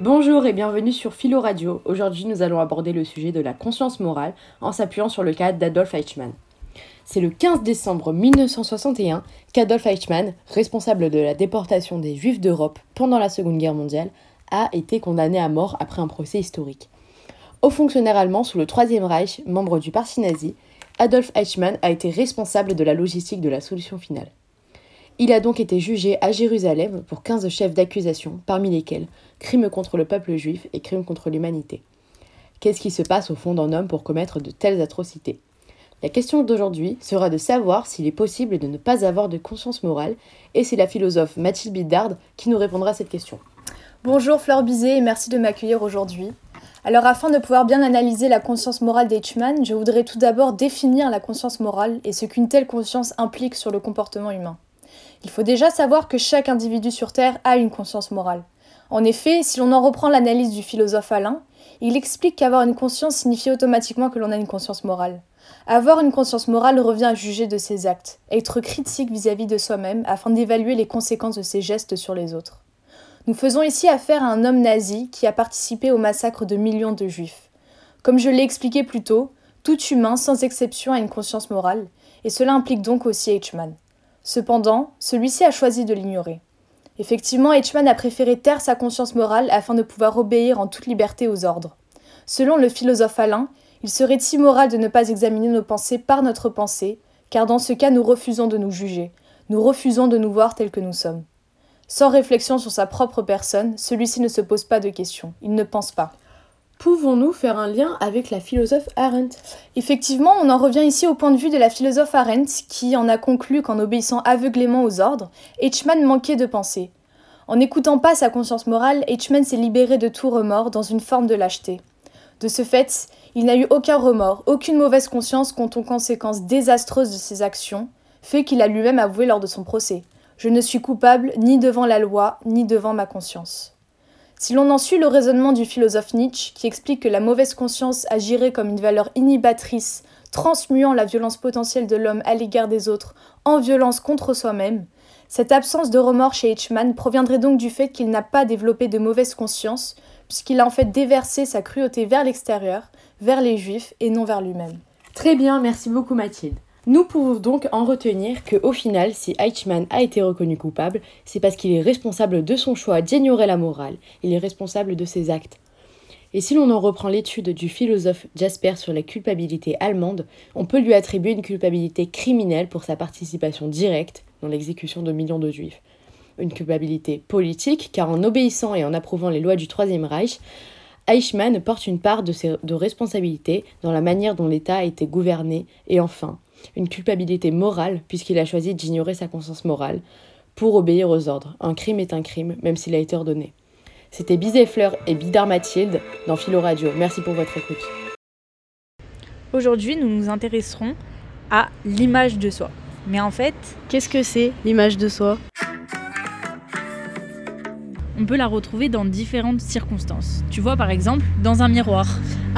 Bonjour et bienvenue sur Philo Radio. Aujourd'hui, nous allons aborder le sujet de la conscience morale en s'appuyant sur le cas d'Adolf Eichmann. C'est le 15 décembre 1961 qu'Adolf Eichmann, responsable de la déportation des Juifs d'Europe pendant la Seconde Guerre mondiale, a été condamné à mort après un procès historique. Haut fonctionnaire allemand sous le Troisième Reich, membre du parti nazi, Adolf Eichmann a été responsable de la logistique de la solution finale. Il a donc été jugé à Jérusalem pour 15 chefs d'accusation, parmi lesquels crimes contre le peuple juif et crimes contre l'humanité. Qu'est-ce qui se passe au fond d'un homme pour commettre de telles atrocités? La question d'aujourd'hui sera de savoir s'il est possible de ne pas avoir de conscience morale, et c'est la philosophe Mathilde Bidard qui nous répondra à cette question. Bonjour Fleur Bizet et merci de m'accueillir aujourd'hui. Alors afin de pouvoir bien analyser la conscience morale d'Eichmann, je voudrais tout d'abord définir la conscience morale et ce qu'une telle conscience implique sur le comportement humain. Il faut déjà savoir que chaque individu sur Terre a une conscience morale. En effet, si l'on en reprend l'analyse du philosophe Alain, il explique qu'avoir une conscience signifie automatiquement que l'on a une conscience morale. Avoir une conscience morale revient à juger de ses actes, être critique vis-à-vis de soi-même afin d'évaluer les conséquences de ses gestes sur les autres. Nous faisons ici affaire à un homme nazi qui a participé au massacre de millions de juifs. Comme je l'ai expliqué plus tôt, tout humain sans exception a une conscience morale, et cela implique donc aussi Eichmann. Cependant, celui-ci a choisi de l'ignorer. Effectivement, Eichmann a préféré taire sa conscience morale afin de pouvoir obéir en toute liberté aux ordres. Selon le philosophe Alain, il serait immoral de ne pas examiner nos pensées par notre pensée, car dans ce cas nous refusons de nous juger, nous refusons de nous voir tels que nous sommes. Sans réflexion sur sa propre personne, celui-ci ne se pose pas de questions, il ne pense pas. Pouvons-nous faire un lien avec la philosophe Arendt? Effectivement, on en revient ici au point de vue de la philosophe Arendt, qui en a conclu qu'en obéissant aveuglément aux ordres, Eichmann manquait de pensée. En n'écoutant pas sa conscience morale, Eichmann s'est libéré de tout remords dans une forme de lâcheté. De ce fait, il n'a eu aucun remords, aucune mauvaise conscience quant aux conséquences désastreuses de ses actions, fait qu'il a lui-même avoué lors de son procès. Je ne suis coupable ni devant la loi, ni devant ma conscience. Si l'on en suit le raisonnement du philosophe Nietzsche, qui explique que la mauvaise conscience agirait comme une valeur inhibatrice, transmuant la violence potentielle de l'homme à l'égard des autres en violence contre soi-même, cette absence de remords chez Hitchman proviendrait donc du fait qu'il n'a pas développé de mauvaise conscience, puisqu'il a en fait déversé sa cruauté vers l'extérieur, vers les juifs et non vers lui-même. Très bien, merci beaucoup Mathilde. Nous pouvons donc en retenir que, au final, si Eichmann a été reconnu coupable, c'est parce qu'il est responsable de son choix d'ignorer la morale, il est responsable de ses actes. Et si l'on en reprend l'étude du philosophe Jasper sur la culpabilité allemande, on peut lui attribuer une culpabilité criminelle pour sa participation directe dans l'exécution de millions de juifs. Une culpabilité politique, car en obéissant et en approuvant les lois du Troisième Reich, Eichmann porte une part de, de responsabilité dans la manière dont l'État a été gouverné, et enfin, une culpabilité morale, puisqu'il a choisi d'ignorer sa conscience morale, pour obéir aux ordres. Un crime est un crime, même s'il a été ordonné. C'était Bizet Fleur et Bidar Mathilde dans Philo Radio. Merci pour votre écoute. Aujourd'hui, nous nous intéresserons à l'image de soi. Mais en fait, qu'est-ce que c'est l'image de soi? on peut la retrouver dans différentes circonstances. Tu vois par exemple dans un miroir.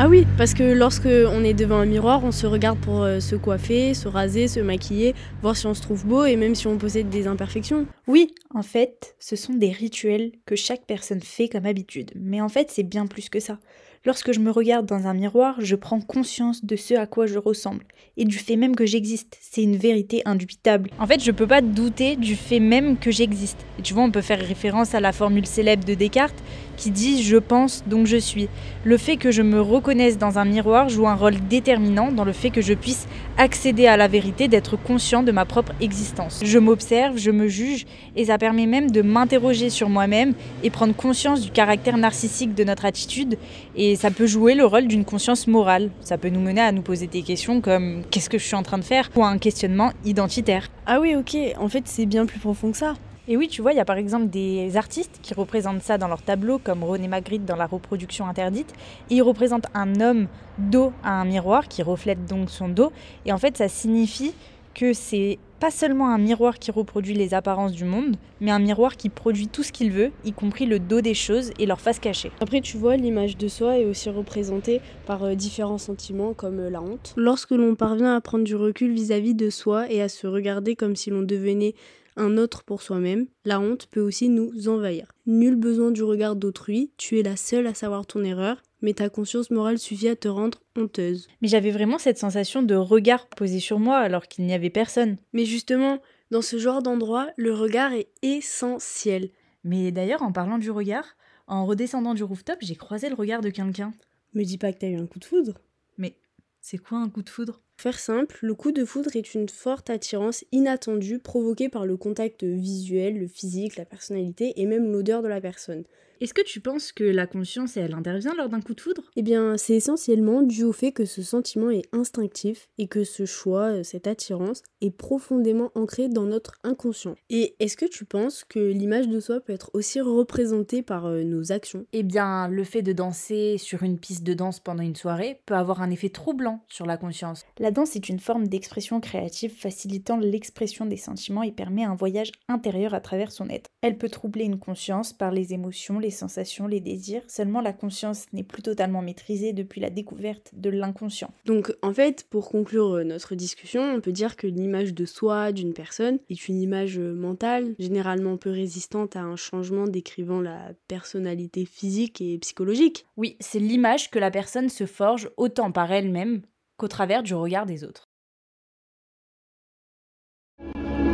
Ah oui, parce que lorsque on est devant un miroir, on se regarde pour euh, se coiffer, se raser, se maquiller, voir si on se trouve beau et même si on possède des imperfections. Oui, en fait, ce sont des rituels que chaque personne fait comme habitude. Mais en fait, c'est bien plus que ça. Lorsque je me regarde dans un miroir, je prends conscience de ce à quoi je ressemble et du fait même que j'existe. C'est une vérité indubitable. En fait, je peux pas douter du fait même que j'existe. Et tu vois, on peut faire référence à la formule célèbre de Descartes qui dit je pense donc je suis. Le fait que je me reconnaisse dans un miroir joue un rôle déterminant dans le fait que je puisse accéder à la vérité, d'être conscient de ma propre existence. Je m'observe, je me juge et ça permet même de m'interroger sur moi-même et prendre conscience du caractère narcissique de notre attitude et ça peut jouer le rôle d'une conscience morale. Ça peut nous mener à nous poser des questions comme qu'est-ce que je suis en train de faire? Ou à un questionnement identitaire. Ah oui, ok, en fait c'est bien plus profond que ça. Et oui, tu vois, il y a par exemple des artistes qui représentent ça dans leur tableau, comme René Magritte dans La reproduction interdite. Et ils représentent un homme dos à un miroir qui reflète donc son dos. Et en fait, ça signifie que c'est pas seulement un miroir qui reproduit les apparences du monde, mais un miroir qui produit tout ce qu'il veut, y compris le dos des choses et leur face cachée. Après, tu vois, l'image de soi est aussi représentée par euh, différents sentiments comme euh, la honte. Lorsque l'on parvient à prendre du recul vis à -vis de soi et à se regarder comme si l'on devenait un autre pour soi-même, la honte peut aussi nous envahir. Nul besoin du regard d'autrui, tu es la seule à savoir ton erreur, mais ta conscience morale suffit à te rendre honteuse. Mais j'avais vraiment cette sensation de regard posé sur moi alors qu'il n'y avait personne. Mais justement, dans ce genre d'endroit, le regard est essentiel. Mais d'ailleurs, en parlant du regard, en redescendant du rooftop, j'ai croisé le regard de quelqu'un. Me dis pas que t'as eu un coup de foudre. Mais c'est quoi un coup de foudre? Faire simple, le coup de foudre est une forte attirance inattendue provoquée par le contact visuel, le physique, la personnalité et même l'odeur de la personne. Est-ce que tu penses que la conscience, elle intervient lors d'un coup de foudre? Eh bien, c'est essentiellement dû au fait que ce sentiment est instinctif et que ce choix, euh, cette attirance, est profondément ancré dans notre inconscient. Et est-ce que tu penses que l'image de soi peut être aussi représentée par euh, nos actions? Eh bien, le fait de danser sur une piste de danse pendant une soirée peut avoir un effet troublant sur la conscience. La danse est une forme d'expression créative facilitant l'expression des sentiments et permet un voyage intérieur à travers son être. Elle peut troubler une conscience par les émotions, les sensations, les désirs, seulement la conscience n'est plus totalement maîtrisée depuis la découverte de l'inconscient. Donc en fait, pour conclure euh, notre discussion, on peut dire que l'image de soi d'une personne est une image euh, mentale, généralement peu résistante à un changement décrivant la personnalité physique et psychologique. Oui, c'est l'image que la personne se forge autant par elle-même qu'au travers du regard des autres.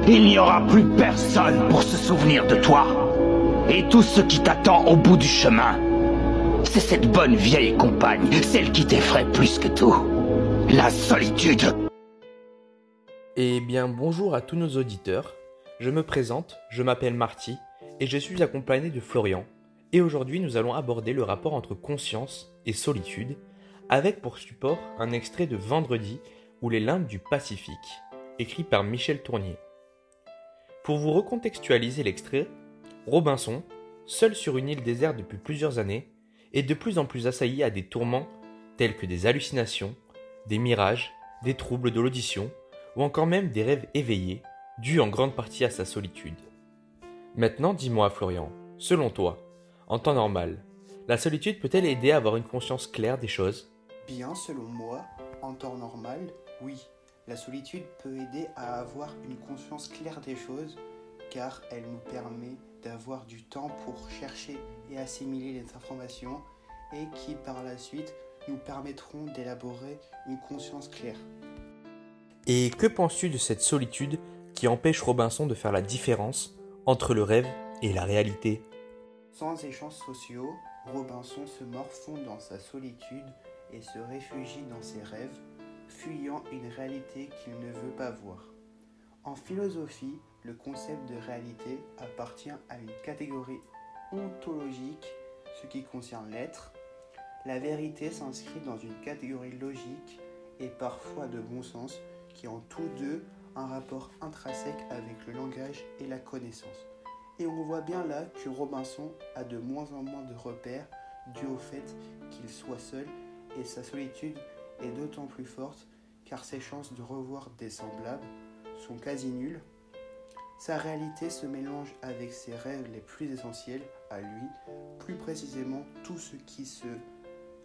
Il n'y aura plus personne pour se souvenir de toi et tout ce qui t'attend au bout du chemin. C'est cette bonne vieille compagne, celle qui t'effraie plus que tout. La solitude. Eh bien bonjour à tous nos auditeurs. Je me présente, je m'appelle Marty et je suis accompagné de Florian. Et aujourd'hui nous allons aborder le rapport entre conscience et solitude avec pour support un extrait de Vendredi ou les limbes du Pacifique, écrit par Michel Tournier. Pour vous recontextualiser l'extrait, Robinson, seul sur une île déserte depuis plusieurs années, est de plus en plus assailli à des tourments tels que des hallucinations, des mirages, des troubles de l'audition, ou encore même des rêves éveillés, dus en grande partie à sa solitude. Maintenant, dis-moi, Florian, selon toi, en temps normal, la solitude peut-elle aider à avoir une conscience claire des choses? Bien, selon moi, en temps normal, oui. La solitude peut aider à avoir une conscience claire des choses car elle nous permet d'avoir du temps pour chercher et assimiler les informations et qui par la suite nous permettront d'élaborer une conscience claire. Et que penses-tu de cette solitude qui empêche Robinson de faire la différence entre le rêve et la réalité? Sans échanges sociaux, Robinson se morfond dans sa solitude et se réfugie dans ses rêves, fuyant une réalité qu'il ne veut pas voir. En philosophie, le concept de réalité appartient à une catégorie ontologique, ce qui concerne l'être. La vérité s'inscrit dans une catégorie logique et parfois de bon sens qui ont tous deux un rapport intrinsèque avec le langage et la connaissance. Et on voit bien là que Robinson a de moins en moins de repères dû au fait qu'il soit seul et sa solitude est d'autant plus forte car ses chances de revoir des semblables sont quasi nulles sa réalité se mélange avec ses rêves les plus essentiels à lui, plus précisément tout ce qui se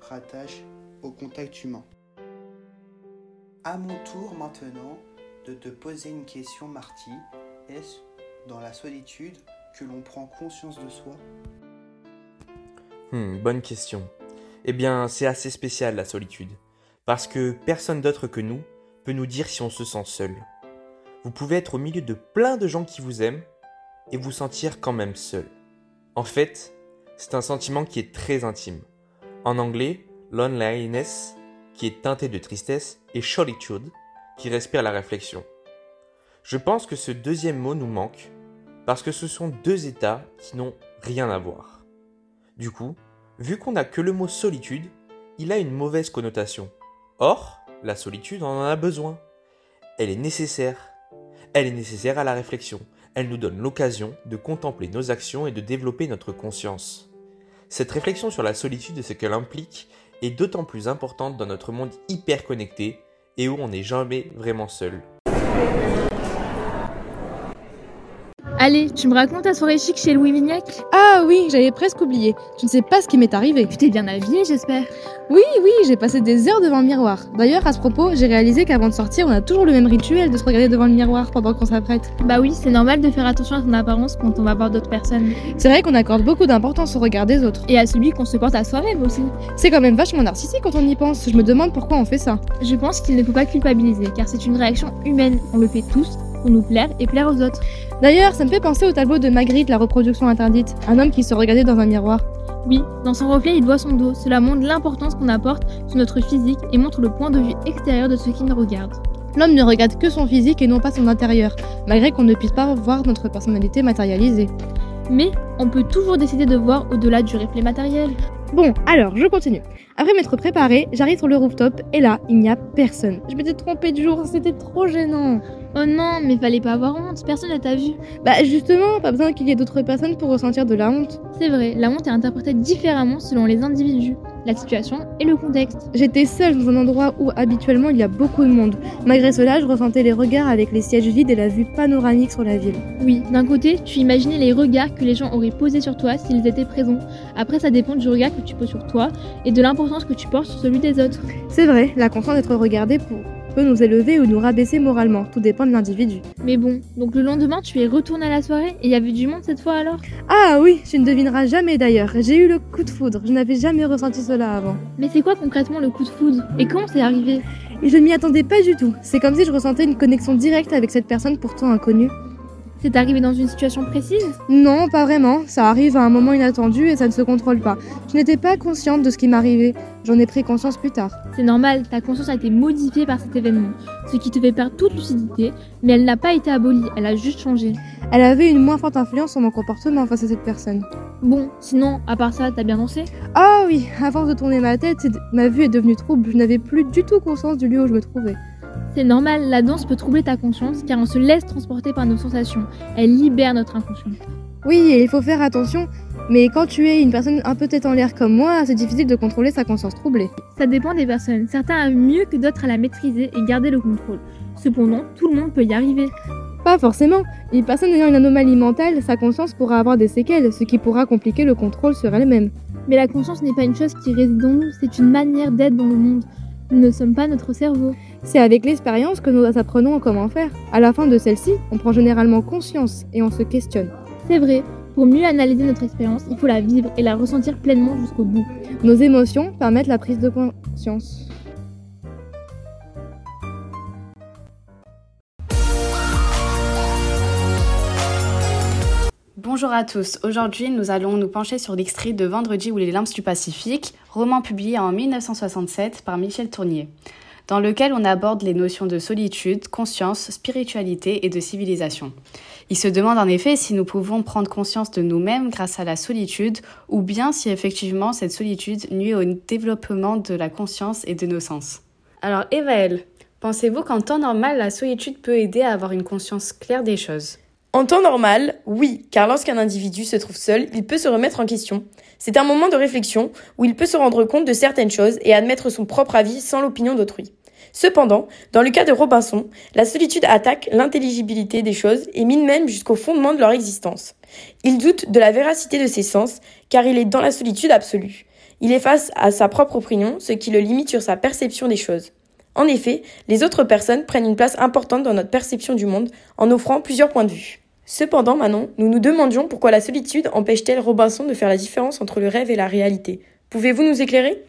rattache au contact humain. À mon tour maintenant de te poser une question Marty, est-ce dans la solitude que l'on prend conscience de soi? Hmm, Bonne question. Eh bien, c'est assez spécial la solitude, parce que personne d'autre que nous peut nous dire si on se sent seul. Vous pouvez être au milieu de plein de gens qui vous aiment et vous sentir quand même seul. En fait, c'est un sentiment qui est très intime. En anglais, loneliness, qui est teinté de tristesse, et solitude, qui respire la réflexion. Je pense que ce deuxième mot nous manque, parce que ce sont deux états qui n'ont rien à voir. Du coup, vu qu'on n'a que le mot solitude, il a une mauvaise connotation. Or, la solitude, en a besoin. Elle est nécessaire elle est nécessaire à la réflexion. Elle nous donne l'occasion de contempler nos actions et de développer notre conscience. Cette réflexion sur la solitude et ce qu'elle implique est d'autant plus importante dans notre monde hyper connecté et où on n'est jamais vraiment seul. Allez, tu me racontes ta soirée chic chez Louis Vignac Ah oui, j'avais presque oublié. Tu ne sais pas ce qui m'est arrivé. Tu t'es bien habillée, j'espère. Oui, oui, j'ai passé des heures devant le miroir. D'ailleurs, à ce propos, j'ai réalisé qu'avant de sortir, on a toujours le même rituel de se regarder devant le miroir pendant qu'on s'apprête. Bah oui, c'est normal de faire attention à son apparence quand on va voir d'autres personnes. C'est vrai qu'on accorde beaucoup d'importance au regard des autres. Et à celui qu'on se porte à soi-même aussi. C'est quand même vachement narcissique quand on y pense. Je me demande pourquoi on fait ça. Je pense qu'il ne faut pas culpabiliser, car c'est une réaction humaine. On le fait tous pour nous plaire et plaire aux autres. D'ailleurs, ça me fait penser au tableau de Magritte, la reproduction interdite. Un homme qui se regardait dans un miroir. Oui, dans son reflet, il voit son dos. Cela montre l'importance qu'on apporte sur notre physique et montre le point de vue extérieur de ceux qui nous regardent. L'homme ne regarde que son physique et non pas son intérieur, malgré qu'on ne puisse pas voir notre personnalité matérialisée. Mais on peut toujours décider de voir au-delà du reflet matériel. Bon, alors, je continue. Après m'être préparée, j'arrive sur le rooftop et là, il n'y a personne. Je m'étais trompée de jour, c'était trop gênant. Oh non, mais fallait pas avoir honte, personne ne t'a vu. Bah justement, pas besoin qu'il y ait d'autres personnes pour ressentir de la honte. C'est vrai, la honte est interprétée différemment selon les individus, la situation et le contexte. J'étais seule dans un endroit où habituellement il y a beaucoup de monde. Malgré cela, je ressentais les regards avec les sièges vides et la vue panoramique sur la ville. Oui, d'un côté, tu imaginais les regards que les gens auraient posés sur toi s'ils étaient présents. Après, ça dépend du regard que tu poses sur toi et de l'importance que tu portes sur celui des autres. C'est vrai, la conscience d'être regardé pour peut nous élever ou nous rabaisser moralement, tout dépend de l'individu. Mais bon, donc le lendemain, tu es retourné à la soirée et il y avait du monde cette fois alors? Ah oui, tu ne devineras jamais d'ailleurs. J'ai eu le coup de foudre, je n'avais jamais ressenti cela avant. Mais c'est quoi concrètement le coup de foudre? Et comment c'est arrivé? Et je ne m'y attendais pas du tout. C'est comme si je ressentais une connexion directe avec cette personne pourtant inconnue. C'est arrivé dans une situation précise Non, pas vraiment. Ça arrive à un moment inattendu et ça ne se contrôle pas. Je n'étais pas consciente de ce qui m'arrivait. J'en ai pris conscience plus tard. C'est normal, ta conscience a été modifiée par cet événement, ce qui te fait perdre toute lucidité, mais elle n'a pas été abolie, elle a juste changé. Elle avait une moins forte influence sur mon comportement face à cette personne. Bon, sinon, à part ça, t'as bien dansé Ah oui, à force de tourner ma tête, ma vue est devenue trouble. Je n'avais plus du tout conscience du lieu où je me trouvais. C'est normal, la danse peut troubler ta conscience car on se laisse transporter par nos sensations. Elle libère notre inconscient. Oui, et il faut faire attention. Mais quand tu es une personne un peu tête en l'air comme moi, c'est difficile de contrôler sa conscience troublée. Ça dépend des personnes. Certains arrivent mieux que d'autres à la maîtriser et garder le contrôle. Cependant, tout le monde peut y arriver. Pas forcément. Une personne ayant une anomalie mentale, sa conscience pourra avoir des séquelles, ce qui pourra compliquer le contrôle sur elle-même. Mais la conscience n'est pas une chose qui réside en nous, c'est une manière d'être dans le monde. Nous ne sommes pas notre cerveau. C'est avec l'expérience que nous apprenons comment faire. À la fin de celle-ci, on prend généralement conscience et on se questionne. C'est vrai, pour mieux analyser notre expérience, il faut la vivre et la ressentir pleinement jusqu'au bout. Nos émotions permettent la prise de conscience. Bonjour à tous, aujourd'hui nous allons nous pencher sur l'extrait de Vendredi ou les lynx du Pacifique, roman publié en 1967 par Michel Tournier dans lequel on aborde les notions de solitude, conscience, spiritualité et de civilisation. Il se demande en effet si nous pouvons prendre conscience de nous-mêmes grâce à la solitude ou bien si effectivement cette solitude nuit au développement de la conscience et de nos sens. Alors Evaël, pensez-vous qu'en temps normal la solitude peut aider à avoir une conscience claire des choses? En temps normal, oui, car lorsqu'un individu se trouve seul, il peut se remettre en question. C'est un moment de réflexion où il peut se rendre compte de certaines choses et admettre son propre avis sans l'opinion d'autrui. Cependant, dans le cas de Robinson, la solitude attaque l'intelligibilité des choses et mine même jusqu'au fondement de leur existence. Il doute de la véracité de ses sens, car il est dans la solitude absolue. Il est face à sa propre opinion, ce qui le limite sur sa perception des choses. En effet, les autres personnes prennent une place importante dans notre perception du monde en offrant plusieurs points de vue. Cependant, Manon, nous nous demandions pourquoi la solitude empêche-t-elle Robinson de faire la différence entre le rêve et la réalité. Pouvez-vous nous éclairer?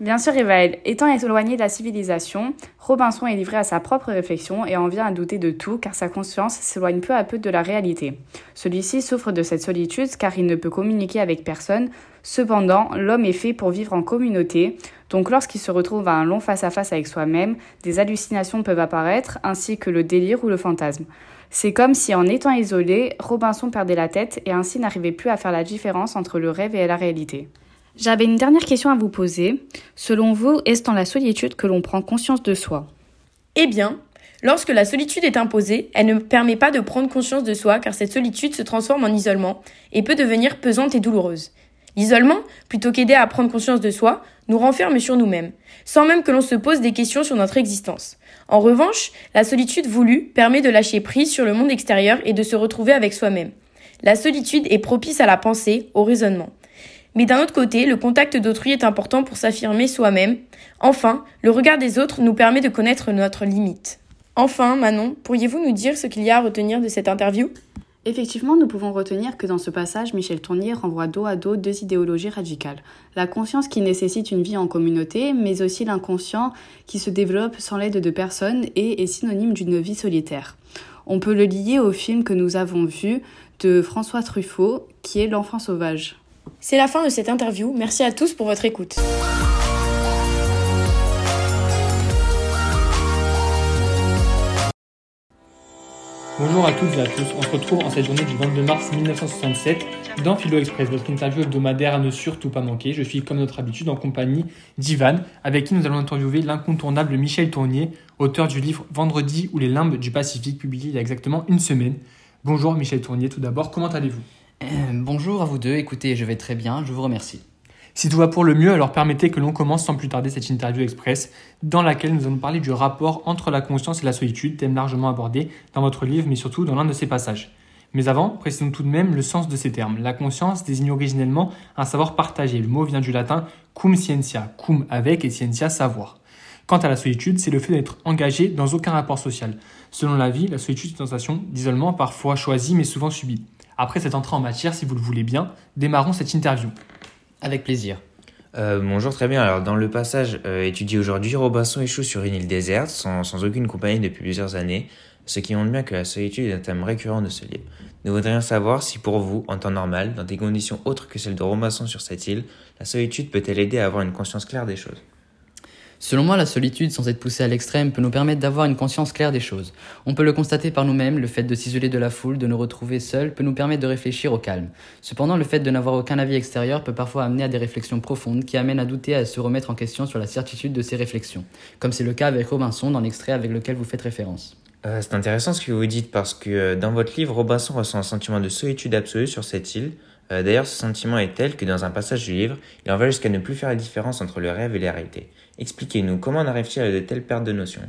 Bien sûr, Evaël. Étant éloigné de la civilisation, Robinson est livré à sa propre réflexion et en vient à douter de tout car sa conscience s'éloigne peu à peu de la réalité. Celui-ci souffre de cette solitude car il ne peut communiquer avec personne. Cependant, l'homme est fait pour vivre en communauté, donc lorsqu'il se retrouve à un long face-à-face avec soi-même, des hallucinations peuvent apparaître, ainsi que le délire ou le fantasme. C'est comme si en étant isolé, Robinson perdait la tête et ainsi n'arrivait plus à faire la différence entre le rêve et la réalité. J'avais une dernière question à vous poser. Selon vous, est-ce dans la solitude que l'on prend conscience de soi? Eh bien, lorsque la solitude est imposée, elle ne permet pas de prendre conscience de soi car cette solitude se transforme en isolement et peut devenir pesante et douloureuse. L'isolement, plutôt qu'aider à prendre conscience de soi, nous renferme sur nous-mêmes, sans même que l'on se pose des questions sur notre existence. En revanche, la solitude voulue permet de lâcher prise sur le monde extérieur et de se retrouver avec soi-même. La solitude est propice à la pensée, au raisonnement. Mais d'un autre côté, le contact d'autrui est important pour s'affirmer soi-même. Enfin, le regard des autres nous permet de connaître notre limite. Enfin, Manon, pourriez-vous nous dire ce qu'il y a à retenir de cette interview? Effectivement, nous pouvons retenir que dans ce passage, Michel Tournier renvoie dos à dos deux idéologies radicales. La conscience qui nécessite une vie en communauté, mais aussi l'inconscient qui se développe sans l'aide de personne et est synonyme d'une vie solitaire. On peut le lier au film que nous avons vu de François Truffaut, qui est L'enfant sauvage. C'est la fin de cette interview. Merci à tous pour votre écoute. Bonjour à toutes et à tous, on se retrouve en cette journée du 22 mars 1967 dans Philo Express, votre interview hebdomadaire à ne surtout pas manquer. Je suis comme notre habitude en compagnie d'Ivan, avec qui nous allons interviewer l'incontournable Michel Tournier, auteur du livre Vendredi ou les limbes du Pacifique, publié il y a exactement une semaine. Bonjour Michel Tournier, tout d'abord, comment allez-vous? Euh, Bonjour à vous deux, écoutez, je vais très bien, je vous remercie. Si tout va pour le mieux, alors permettez que l'on commence sans plus tarder cette interview express dans laquelle nous allons parler du rapport entre la conscience et la solitude, thème largement abordé dans votre livre, mais surtout dans l'un de ses passages. Mais avant, précisons tout de même le sens de ces termes. La conscience désigne originellement un savoir partagé. Le mot vient du latin cum scientia, cum avec et scientia savoir. Quant à la solitude, c'est le fait d'être engagé dans aucun rapport social. Selon la vie, la solitude est une sensation d'isolement parfois choisie mais souvent subie. Après cette entrée en matière, si vous le voulez bien, démarrons cette interview. Avec plaisir. Euh, bonjour, très bien. Alors, dans le passage euh, étudié aujourd'hui, Robinson échoue sur une île déserte, sans, sans, aucune compagnie depuis plusieurs années, ce qui montre bien que la solitude est un thème récurrent de ce livre. Nous voudrions savoir si pour vous, en temps normal, dans des conditions autres que celles de Robinson sur cette île, la solitude peut-elle aider à avoir une conscience claire des choses? Selon moi, la solitude, sans être poussée à l'extrême, peut nous permettre d'avoir une conscience claire des choses. On peut le constater par nous-mêmes, le fait de s'isoler de la foule, de nous retrouver seuls, peut nous permettre de réfléchir au calme. Cependant, le fait de n'avoir aucun avis extérieur peut parfois amener à des réflexions profondes qui amènent à douter et à se remettre en question sur la certitude de ces réflexions, comme c'est le cas avec Robinson dans l'extrait avec lequel vous faites référence. Euh, c'est intéressant ce que vous dites parce que euh, dans votre livre, Robinson ressent un sentiment de solitude absolue sur cette île. Euh, D'ailleurs, ce sentiment est tel que dans un passage du livre, il en va jusqu'à ne plus faire la différence entre le rêve et la réalité. Expliquez-nous, comment en arrive-t-il à de telles pertes de notions?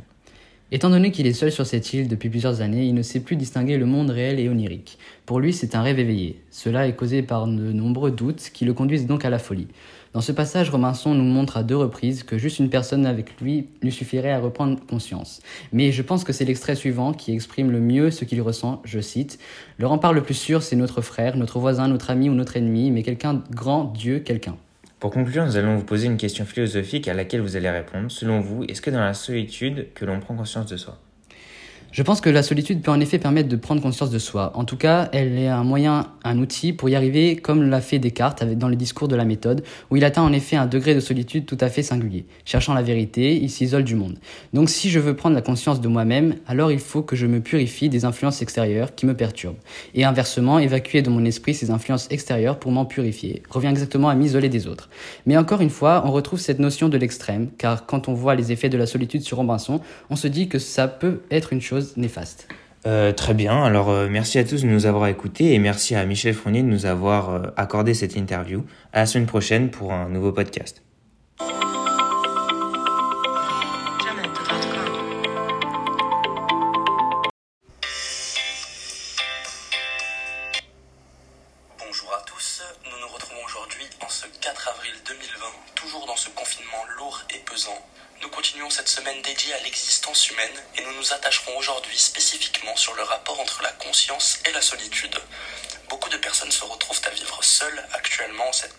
Étant donné qu'il est seul sur cette île depuis plusieurs années, il ne sait plus distinguer le monde réel et onirique. Pour lui, c'est un rêve éveillé. Cela est causé par de nombreux doutes qui le conduisent donc à la folie. Dans ce passage, Robinson nous montre à deux reprises que juste une personne avec lui lui suffirait à reprendre conscience. Mais je pense que c'est l'extrait suivant qui exprime le mieux ce qu'il ressent, je cite, Le rempart le plus sûr, c'est notre frère, notre voisin, notre ami ou notre ennemi, mais quelqu'un grand, Dieu, quelqu'un. Pour conclure, nous allons vous poser une question philosophique à laquelle vous allez répondre. Selon vous, est-ce que dans la solitude que l'on prend conscience de soi? Je pense que la solitude peut en effet permettre de prendre conscience de soi. En tout cas, elle est un moyen, un outil pour y arriver, comme l'a fait Descartes dans le discours de la méthode, où il atteint en effet un degré de solitude tout à fait singulier. Cherchant la vérité, il s'isole du monde. Donc si je veux prendre la conscience de moi-même, alors il faut que je me purifie des influences extérieures qui me perturbent. Et inversement, évacuer de mon esprit ces influences extérieures pour m'en purifier revient exactement à m'isoler des autres. Mais encore une fois, on retrouve cette notion de l'extrême, car quand on voit les effets de la solitude sur Robinson, on se dit que ça peut être une chose Euh, très bien, alors euh, merci à tous de nous avoir écoutés et merci à Michel Fournier de nous avoir euh, accordé cette interview. À la semaine prochaine pour un nouveau podcast.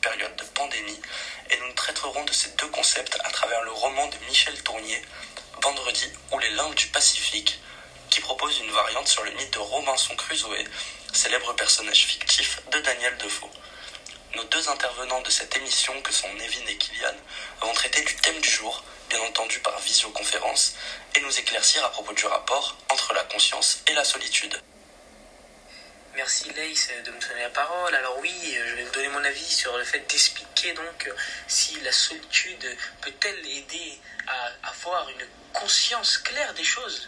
Période de pandémie et nous traiterons de ces deux concepts à travers le roman de Michel Tournier, Vendredi ou les limbes du Pacifique, qui propose une variante sur le mythe de Robinson Crusoe, célèbre personnage fictif de Daniel Defoe. Nos deux intervenants de cette émission, que sont Nevin et Kylian, vont traiter du thème du jour, bien entendu par visioconférence, et nous éclaircir à propos du rapport entre la conscience et la solitude. Merci Lace de me donner la parole. Alors oui, je vais vous donner mon avis sur le fait d'expliquer donc si la solitude peut-elle aider à avoir une conscience claire des choses.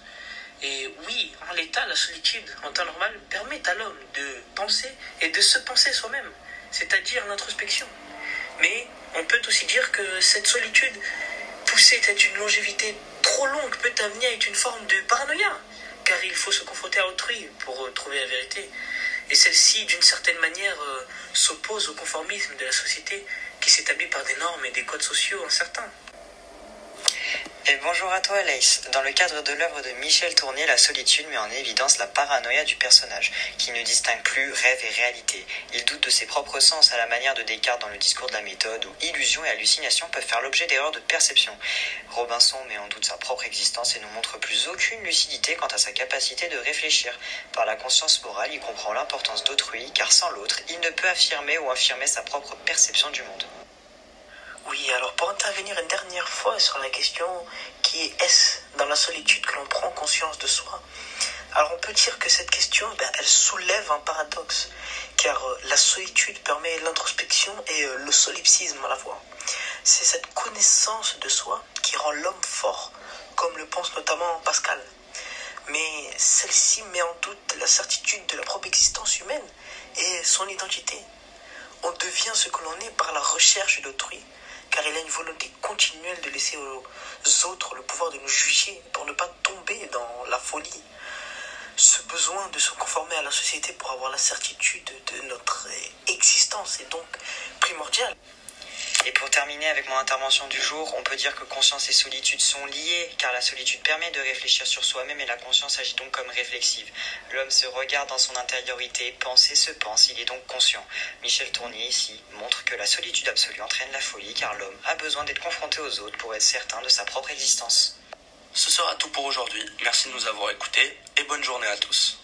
Et oui, en l'état, la solitude en temps normal permet à l'homme de penser et de se penser soi-même, c'est-à-dire l'introspection. Mais on peut aussi dire que cette solitude, poussée à une longévité trop longue, peut amener à une forme de paranoïa, car il faut se confronter à autrui pour euh, trouver la vérité. Et celle-ci, d'une certaine manière, euh, s'oppose au conformisme de la société qui s'établit par des normes et des codes sociaux incertains. Et bonjour à toi Lace. Dans le cadre de l'œuvre de Michel Tournier, La solitude met en évidence la paranoïa du personnage, qui ne distingue plus rêve et réalité. Il doute de ses propres sens à la manière de Descartes dans le discours de la méthode, où illusion et hallucination peuvent faire l'objet d'erreurs de perception. Robinson met en doute sa propre existence et ne montre plus aucune lucidité quant à sa capacité de réfléchir. Par la conscience morale, il comprend l'importance d'autrui, car sans l'autre, il ne peut affirmer ou infirmer sa propre perception du monde. Oui, alors pour intervenir une dernière fois sur la question qui est est-ce dans la solitude que l'on prend conscience de soi Alors on peut dire que cette question, ben, elle soulève un paradoxe, car euh, la solitude permet l'introspection et euh, le solipsisme à la fois. C'est cette connaissance de soi qui rend l'homme fort, comme le pense notamment Pascal. Mais celle-ci met en doute la certitude de la propre existence humaine et son identité. On devient ce que l'on est par la recherche d'autrui, car il a une volonté continuelle de laisser aux autres le pouvoir de nous juger pour ne pas tomber dans la folie. Ce besoin de se conformer à la société pour avoir la certitude de notre existence est donc primordial. Et pour terminer avec mon intervention du jour, on peut dire que conscience et solitude sont liées, car la solitude permet de réfléchir sur soi-même et la conscience agit donc comme réflexive. L'homme se regarde dans son intériorité, pense et se pense, il est donc conscient. Michel Tournier ici montre que la solitude absolue entraîne la folie, car l'homme a besoin d'être confronté aux autres pour être certain de sa propre existence. Ce sera tout pour aujourd'hui. Merci de nous avoir écoutés et bonne journée à tous.